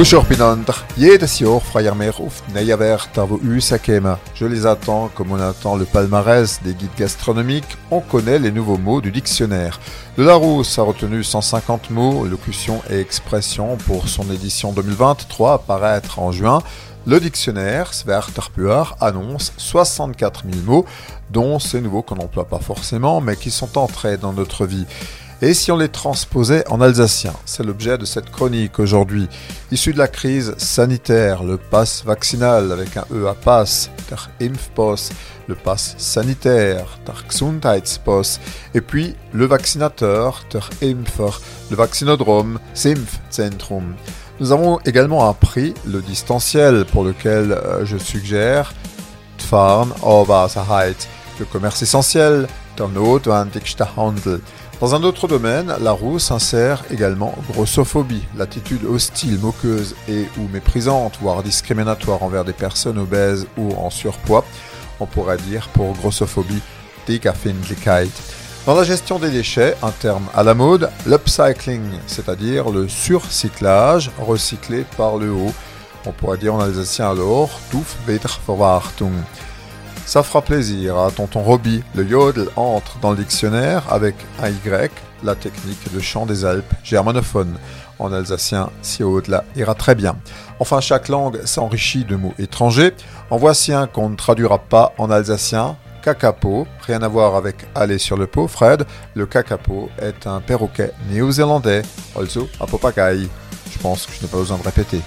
Wo Usakema. Je les attends comme on attend le palmarès des guides gastronomiques, on connaît les nouveaux mots du dictionnaire. De Larousse a retenu 150 mots, locutions et expressions pour son édition 2023 à paraître en juin. Le dictionnaire Sverterpuar annonce 64 000 mots, dont ces nouveaux qu'on n'emploie pas forcément, mais qui sont entrés dans notre vie. Et si on les transposait en alsacien C'est l'objet de cette chronique aujourd'hui. Issu de la crise sanitaire, le pass vaccinal avec un E à pass, der Impfpass, le pass sanitaire, der Gesundheitspass, et puis le vaccinateur, der Impfer, le vaccinodrome, Impfzentrum. Nous avons également appris le distanciel pour lequel euh, je suggère Tfarn Obersicherheit, le commerce essentiel, Handel. Dans un autre domaine, la roue s'insère également grossophobie, l'attitude hostile, moqueuse et ou méprisante, voire discriminatoire envers des personnes obèses ou en surpoids. On pourrait dire pour grossophobie, Digafindlichkeit. Dans la gestion des déchets, un terme à la mode, l'upcycling, c'est-à-dire le surcyclage, recyclé par le haut. On pourrait dire en alsacien alors, Tuf Wiederverwartung. Ça fera plaisir à tonton Roby. Le yodel entre dans le dictionnaire avec un Y, la technique de chant des Alpes germanophone. En alsacien, si là ira très bien. Enfin, chaque langue s'enrichit de mots étrangers. En voici un qu'on ne traduira pas en alsacien. Kakapo, rien à voir avec aller sur le pot, Fred. Le kakapo est un perroquet néo-zélandais, also un. Je pense que je n'ai pas besoin de répéter.